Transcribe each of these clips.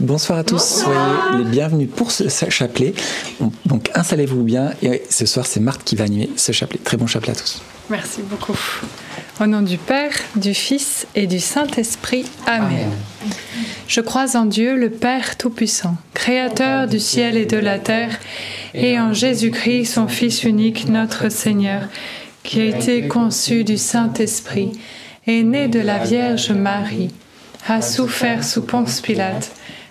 Bonsoir à tous, soyez les bienvenus pour ce chapelet. Donc installez-vous bien et ce soir c'est Marthe qui va animer ce chapelet. Très bon chapelet à tous. Merci beaucoup. Au nom du Père, du Fils et du Saint-Esprit. Amen. Je crois en Dieu, le Père Tout-Puissant, Créateur du ciel et de la terre, et en Jésus-Christ, son Fils unique, notre Seigneur, qui a été conçu du Saint-Esprit, est né de la Vierge Marie, a souffert sous Ponce Pilate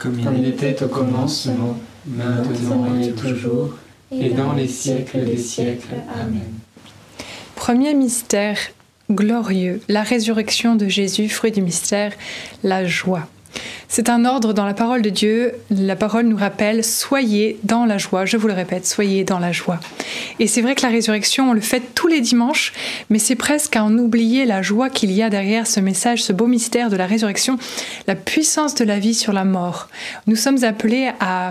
comme il était au commencement, maintenant et toujours, et dans les siècles des siècles. Amen. Premier mystère glorieux, la résurrection de Jésus, fruit du mystère, la joie. C'est un ordre dans la parole de Dieu. La parole nous rappelle soyez dans la joie. Je vous le répète, soyez dans la joie. Et c'est vrai que la résurrection, on le fait tous les dimanches, mais c'est presque à en oublier la joie qu'il y a derrière ce message, ce beau mystère de la résurrection, la puissance de la vie sur la mort. Nous sommes appelés à,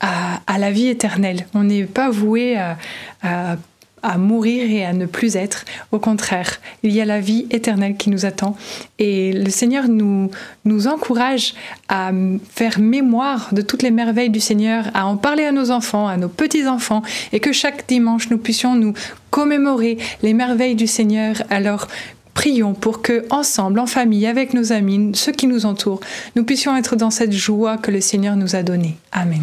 à, la vie éternelle. On n'est pas voué à, à à mourir et à ne plus être. Au contraire, il y a la vie éternelle qui nous attend. Et le Seigneur nous, encourage à faire mémoire de toutes les merveilles du Seigneur, à en parler à nos enfants, à nos petits-enfants, et que chaque dimanche nous puissions nous commémorer les merveilles du Seigneur. Alors prions pour que, ensemble, en famille, avec nos amis, ceux qui nous entourent, nous puissions être dans cette joie que le Seigneur nous a donnée. Amen.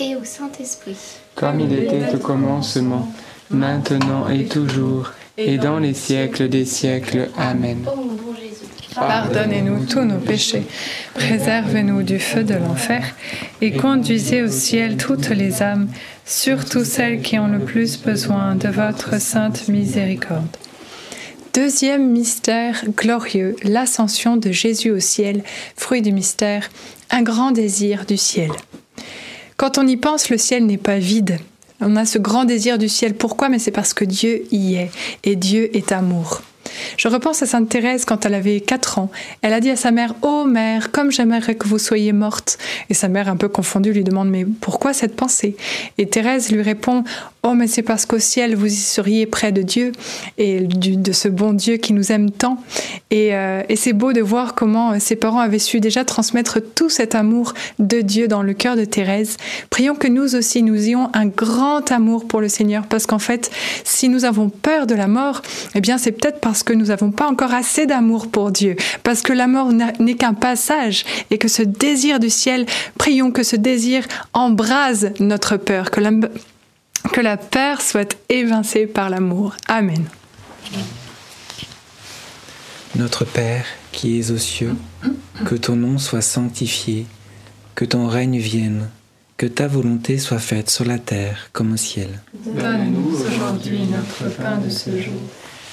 Et au Saint-Esprit. Comme il était au commencement, maintenant et toujours, et dans les siècles des siècles. Amen. Ô mon bon Jésus, Pardonnez-nous tous nos péchés, préservez-nous du feu de l'enfer et conduisez au ciel toutes les âmes, surtout celles qui ont le plus besoin de votre sainte miséricorde. Deuxième mystère glorieux, l'ascension de Jésus au ciel, fruit du mystère, un grand désir du ciel. Quand on y pense, le ciel n'est pas vide. On a ce grand désir du ciel. Pourquoi? Mais c'est parce que Dieu y est. Et Dieu est amour. Je repense à Sainte Thérèse quand elle avait 4 ans. Elle a dit à sa mère Ô mère, comme j'aimerais que vous soyez morte. Et sa mère, un peu confondue, lui demande Mais pourquoi cette pensée? Et Thérèse lui répond Oh, mais c'est parce qu'au ciel, vous y seriez près de Dieu et de ce bon Dieu qui nous aime tant. Et, euh, et c'est beau de voir comment euh, ses parents avaient su déjà transmettre tout cet amour de Dieu dans le cœur de Thérèse. Prions que nous aussi, nous ayons un grand amour pour le Seigneur, parce qu'en fait, si nous avons peur de la mort, eh bien, c'est peut-être parce que nous n'avons pas encore assez d'amour pour Dieu, parce que la mort n'est qu'un passage et que ce désir du ciel, prions que ce désir embrase notre peur, que la, que la peur soit évincée par l'amour. Amen. Notre Père qui es aux cieux, que ton nom soit sanctifié, que ton règne vienne, que ta volonté soit faite sur la terre comme au ciel. Donne-nous aujourd'hui notre pain de ce jour.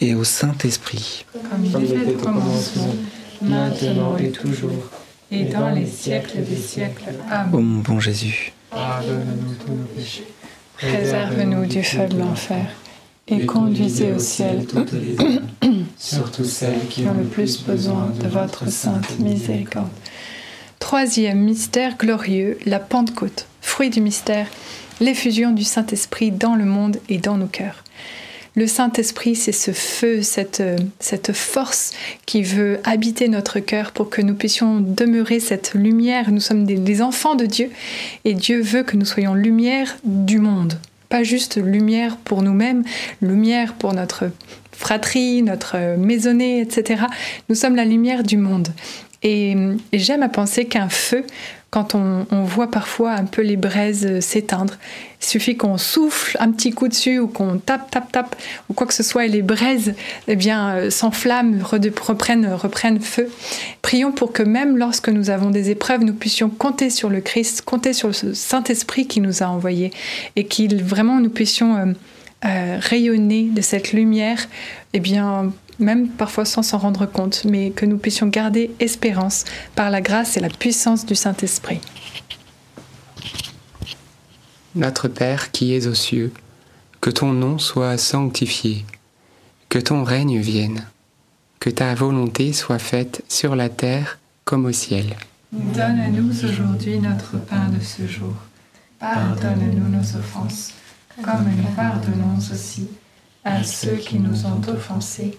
et au Saint-Esprit, Comme il était au commencement, maintenant et toujours, et dans les siècles des siècles. ô Amen. mon bon Jésus. Pardonne-nous tous nos péchés. Préserve-nous du feu de l'enfer et conduisez au ciel toutes les âmes, surtout celles qui qui ont le plus besoin de votre sainte miséricorde. Troisième mystère glorieux, la Pentecôte. Fruit du mystère, l'effusion du Saint-Esprit dans le monde et dans nos cœurs. Le Saint-Esprit, c'est ce feu, cette, euh, cette force qui veut habiter notre cœur pour que nous puissions demeurer cette lumière. Nous sommes des, enfants de Dieu et Dieu veut que nous soyons lumière du monde. Pas juste lumière pour nous-mêmes, lumière pour notre fratrie, notre maisonnée, etc. Nous sommes la lumière du monde. Et j'aime à penser qu'un feu, quand on, voit parfois un peu les braises s'éteindre, il suffit qu'on souffle un petit coup dessus ou qu'on tape, tape, tape, ou quoi que ce soit, et les braises eh bien, euh, s'enflamment, reprennent, reprennent feu. Prions pour que même lorsque nous avons des épreuves, nous puissions compter sur le Christ, compter sur le Saint-Esprit qui nous a envoyés, et qu'il vraiment nous puissions euh, euh, rayonner de cette lumière, eh bien, même parfois sans s'en rendre compte, mais que nous puissions garder espérance par la grâce et la puissance du Saint-Esprit. Notre Père qui es aux cieux, que ton nom soit sanctifié, que ton règne vienne, que ta volonté soit faite sur la terre comme au ciel. Donne-nous aujourd'hui notre pain de ce jour. Pardonne-nous nos offenses, comme nous pardonnons aussi à ceux qui nous ont offensés.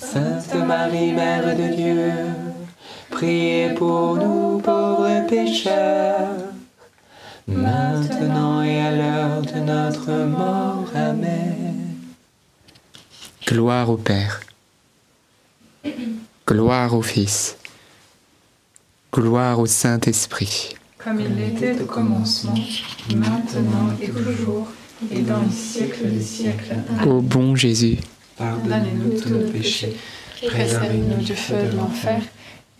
Sainte Marie, Mère de Dieu, priez pour nous pauvres pécheurs, maintenant et à l'heure de notre mort. Amen. Gloire au Père. Gloire au Fils. Gloire au Saint-Esprit. Comme il était au commencement, maintenant et toujours, et dans les siècles des siècles. Ô bon Jésus, pardonnez-nous tous nos péchés, préservez-nous du feu de l'enfer,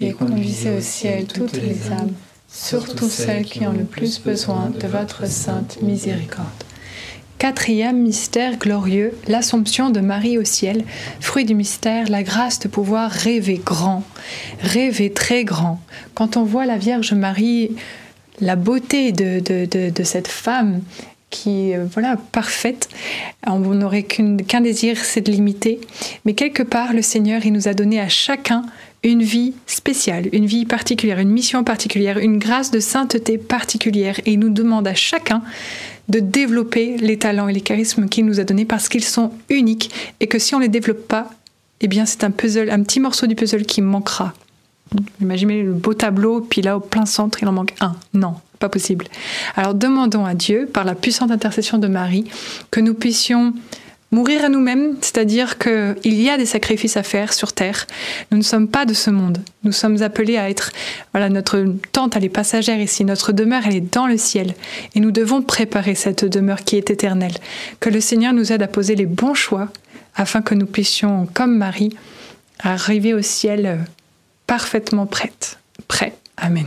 et conduisez au ciel toutes les âmes, surtout celles qui ont le plus besoin de votre sainte miséricorde. Quatrième mystère glorieux, l'Assomption de Marie au ciel. Fruit du mystère, la grâce de pouvoir rêver grand, rêver très grand. Quand on voit la Vierge Marie, la beauté de, de, cette femme qui est voilà parfaite. On n'aurait qu'un désir, c'est de l'imiter. Mais quelque part, le Seigneur, il nous a donné à chacun une vie spéciale, une vie particulière, une mission particulière, une grâce de sainteté particulière. Et il nous demande à chacun de développer les talents et les charismes qu'il nous a donnés parce qu'ils sont uniques et que si on ne les développe pas, eh bien c'est un puzzle, un petit morceau du puzzle qui manquera. Imaginez le beau tableau, puis là au plein centre, il en manque un. Non, pas possible. Alors demandons à Dieu, par la puissante intercession de Marie, que nous puissions Mourir à nous-mêmes, c'est-à-dire qu'il y a des sacrifices à faire sur Terre. Nous ne sommes pas de ce monde. Nous sommes appelés à être, voilà, notre tente, elle est passagère ici. Notre demeure, elle est dans le ciel. Et nous devons préparer cette demeure qui est éternelle. Que le Seigneur nous aide à poser les bons choix afin que nous puissions, comme Marie, arriver au ciel euh, parfaitement prête. Prêt. Amen.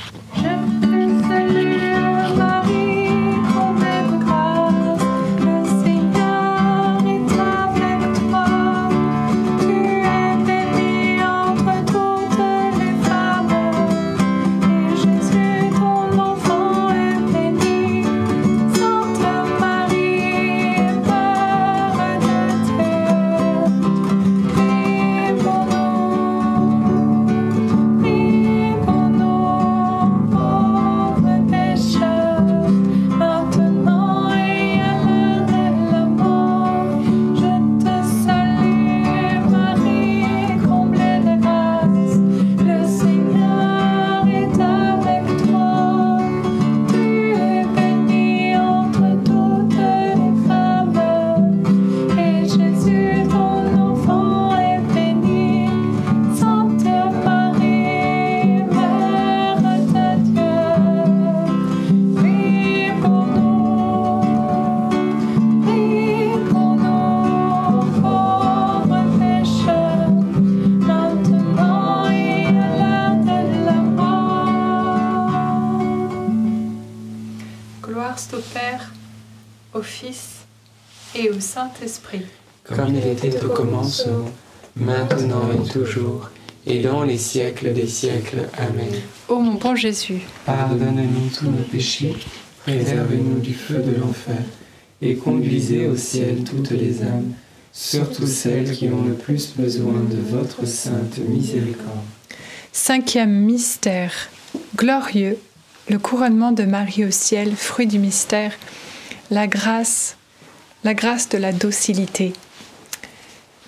Toujours, et dans les siècles des siècles. Amen. Ô mon bon Jésus, Pardonne-nous tous nos péchés, préservez-nous du feu de l'enfer, et conduisez au ciel toutes les âmes, surtout celles qui ont le plus besoin de votre sainte miséricorde. cinquième mystère glorieux, le couronnement de Marie au ciel, fruit du mystère, la grâce, la grâce de la docilité.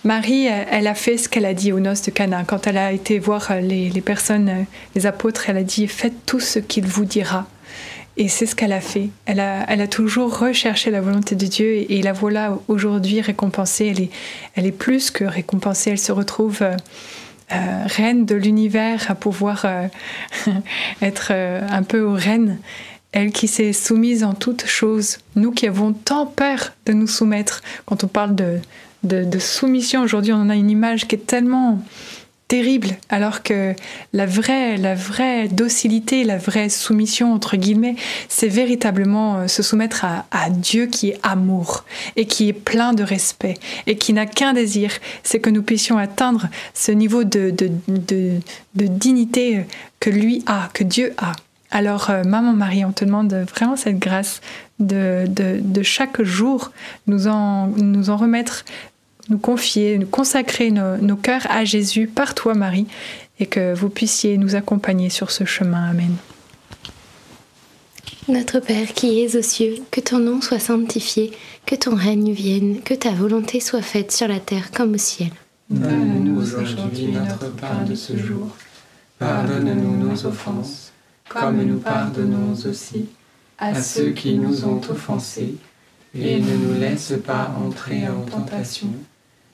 Marie, euh, elle a fait ce qu'elle a dit aux noces de Cana. Quand elle a été voir euh, les, les personnes, euh, les apôtres, elle a dit Faites tout ce qu'il vous dira. Et c'est ce qu'elle a fait. Elle a, elle a toujours recherché la volonté de Dieu et, la voilà aujourd'hui récompensée. Elle est, elle est plus que récompensée. Elle se retrouve reine de l'univers à pouvoir être un peu aux reines. Elle qui s'est soumise en toutes choses. Nous qui avons tant peur de nous soumettre. Quand on parle de, de, de soumission aujourd'hui, on en a une image qui est tellement terrible, alors que la vraie, la vraie docilité, la vraie soumission, entre guillemets, c'est véritablement euh, se soumettre à, Dieu qui est amour et qui est plein de respect et qui n'a qu'un désir, c'est que nous puissions atteindre ce niveau de, de, de, de dignité que lui a, que Dieu a. Alors, euh, Maman Marie, on te demande vraiment cette grâce de, de, chaque jour nous en, nous en remettre nous confier, nous consacrer nos, cœurs à Jésus par toi, Marie, et que vous puissiez nous accompagner sur ce chemin. Amen. Notre Père qui es aux cieux, que ton nom soit sanctifié, que ton règne vienne, que ta volonté soit faite sur la terre comme au ciel. Donne-nous aujourd'hui notre pain de ce jour. Pardonne-nous nos offenses, comme nous pardonnons aussi à ceux qui nous ont offensés, et ne nous laisse pas entrer en tentation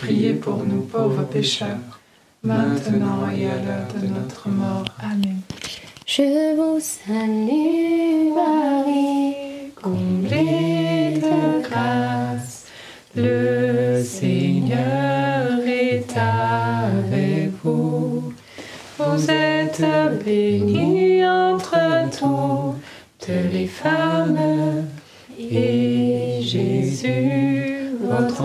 Priez pour nous pauvres pécheurs, maintenant et à l'heure de notre mort. Amen. Je vous salue Marie, comblée de grâce, le Seigneur est avec vous. Vous êtes bénie entre toutes les femmes, et Jésus, votre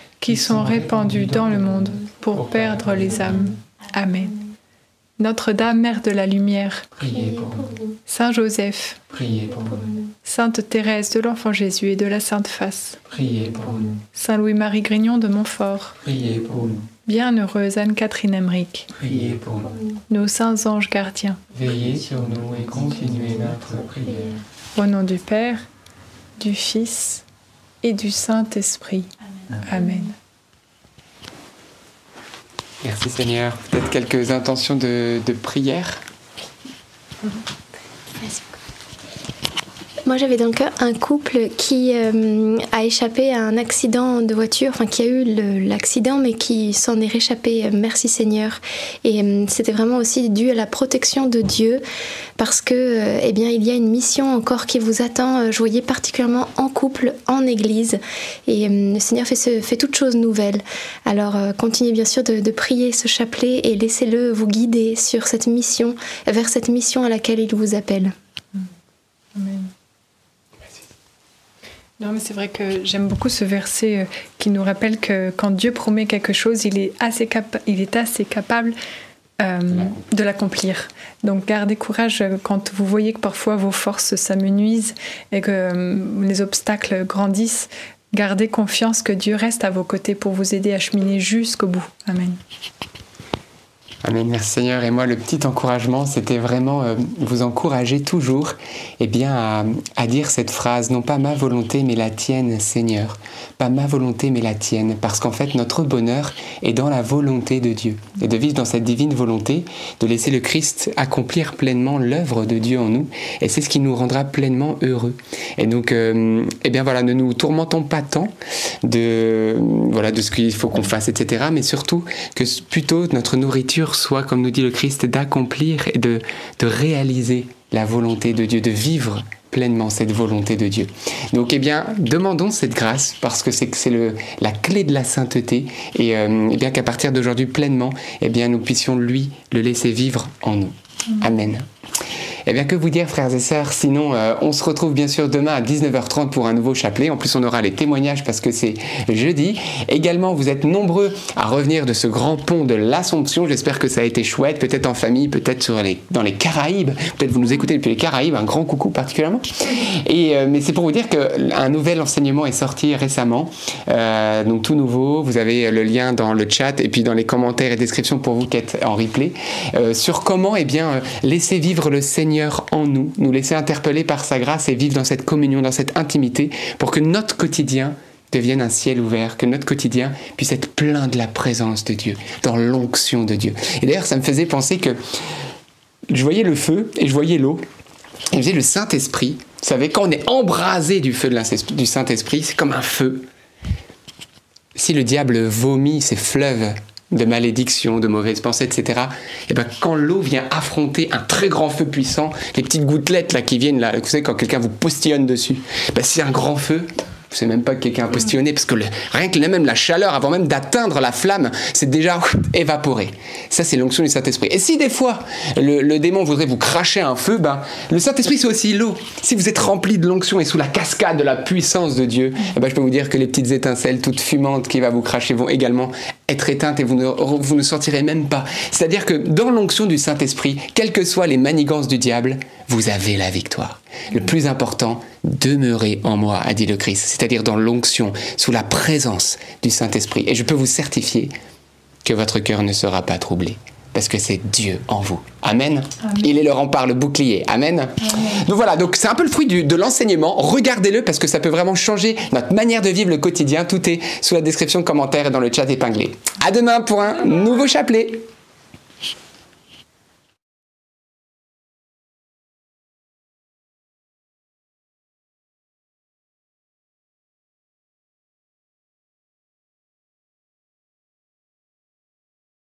qui sont répandus dans le monde pour perdre les âmes. Amen. Notre-Dame, Mère de la Lumière, priez pour nous. Saint Joseph, priez pour nous. Sainte Thérèse de l'Enfant Jésus et de la Sainte Face, priez pour nous. Saint Louis-Marie Grignon de Montfort, priez pour nous. Bienheureuse Anne-Catherine Emmerich, priez pour nous. Nos saints anges gardiens, veillez sur nous et continuez notre prière. Au nom du Père, du Fils et du Saint-Esprit. Amen. Merci Seigneur. Peut-être quelques intentions de, de prière. Merci. Moi, j'avais cœur un couple qui euh, a échappé à un accident de voiture, enfin qui a eu l'accident, mais qui s'en est réchappé. Merci Seigneur. Et euh, c'était vraiment aussi dû à la protection de Dieu, parce que, euh, eh bien, il y a une mission encore qui vous attend. Je voyais particulièrement en couple, en Église, et le Seigneur fait toutes choses nouvelles. Alors, continuez bien sûr de, de prier ce chapelet et laissez-le vous guider sur cette mission, vers cette mission à laquelle il vous appelle. Amen. Non, mais c'est vrai que j'aime beaucoup ce verset euh, qui nous rappelle que quand Dieu promet quelque chose, il est assez, il est assez capable euh, de l'accomplir. Donc gardez courage euh, quand vous voyez que parfois vos forces s'amenuisent et que les obstacles grandissent. Gardez confiance que Dieu reste à vos côtés pour vous aider à cheminer jusqu'au bout. Amen. Amen, merci Seigneur. Et moi, le petit encouragement, c'était vraiment euh, vous encourager toujours eh bien, à, dire cette phrase, non pas ma volonté, mais la tienne, Seigneur. Pas ma volonté, mais la tienne. Parce qu'en fait, notre bonheur est dans la volonté de Dieu. Et de vivre dans cette divine volonté, de laisser le Christ accomplir pleinement l'œuvre de Dieu en nous. Et c'est ce qui nous rendra pleinement heureux. Et donc, euh, eh bien voilà, ne nous tourmentons pas tant de, voilà, de ce qu'il faut qu'on fasse, etc. Mais surtout que plutôt notre nourriture soit, comme nous dit le Christ, d'accomplir et de, de réaliser la volonté de Dieu, de vivre pleinement cette volonté de Dieu. Donc, eh bien, demandons cette grâce parce que c'est c'est la clé de la sainteté et euh, eh bien qu'à partir d'aujourd'hui pleinement, eh bien, nous puissions lui le laisser vivre en nous. Amen. Eh bien, que vous dire, frères et sœurs? Sinon, euh, on se retrouve bien sûr demain à 19h30 pour un nouveau chapelet. En plus, on aura les témoignages parce que c'est jeudi. Également, vous êtes nombreux à revenir de ce grand pont de l'Assomption. J'espère que ça a été chouette, peut-être en famille, peut-être dans les Caraïbes. Peut-être vous nous écoutez depuis les Caraïbes. Un grand coucou particulièrement. Et, euh, mais c'est pour vous dire qu'un nouvel enseignement est sorti récemment. Euh, donc, tout nouveau. Vous avez le lien dans le chat et puis dans les commentaires et descriptions pour vous qui êtes en replay. Sur comment, eh bien, laisser vivre le Seigneur en nous, nous laisser interpeller par sa grâce et vivre dans cette communion, dans cette intimité, pour que notre quotidien devienne un ciel ouvert, que notre quotidien puisse être plein de la présence de Dieu, dans l'onction de Dieu. Et d'ailleurs, ça me faisait penser que je voyais le feu et je voyais l'eau, et je disais le Saint-Esprit, vous savez, quand on est embrasé du feu du Saint-Esprit, c'est comme un feu. Si le diable vomit ses fleuves de malédictions, de mauvaises pensées, etc. Et ben quand l'eau vient affronter un très grand feu puissant, les petites gouttelettes là qui viennent là, vous savez quand quelqu'un vous postillonne dessus, ben c'est un grand feu, je sais même pas que quelqu'un a postillonné, parce que rien que même la chaleur, avant même d'atteindre la flamme, c'est déjà évaporé. Ça, c'est l'onction du Saint-Esprit. Et si des fois, le, le, démon voudrait vous cracher un feu, ben, le Saint-Esprit, c'est aussi l'eau. Si vous êtes rempli de l'onction et sous la cascade de la puissance de Dieu, eh ben, je peux vous dire que les petites étincelles toutes fumantes qui va vous cracher vont également être éteintes et vous ne, vous ne sortirez même pas. C'est-à-dire que dans l'onction du Saint-Esprit, quelles que soient les manigances du diable, vous avez la victoire. Le plus important, demeurez en moi, a dit le Christ, c'est-à-dire dans l'onction, sous la présence du Saint-Esprit. Et je peux vous certifier que votre cœur ne sera pas troublé parce que c'est Dieu en vous. Amen. Amen. Il est le rempart, le bouclier. Amen. Amen. Donc voilà, donc c'est un peu le fruit du, de l'enseignement. Regardez-le parce que ça peut vraiment changer notre manière de vivre le quotidien. Tout est sous la description, commentaire et dans le chat épinglé. À demain pour un nouveau chapelet.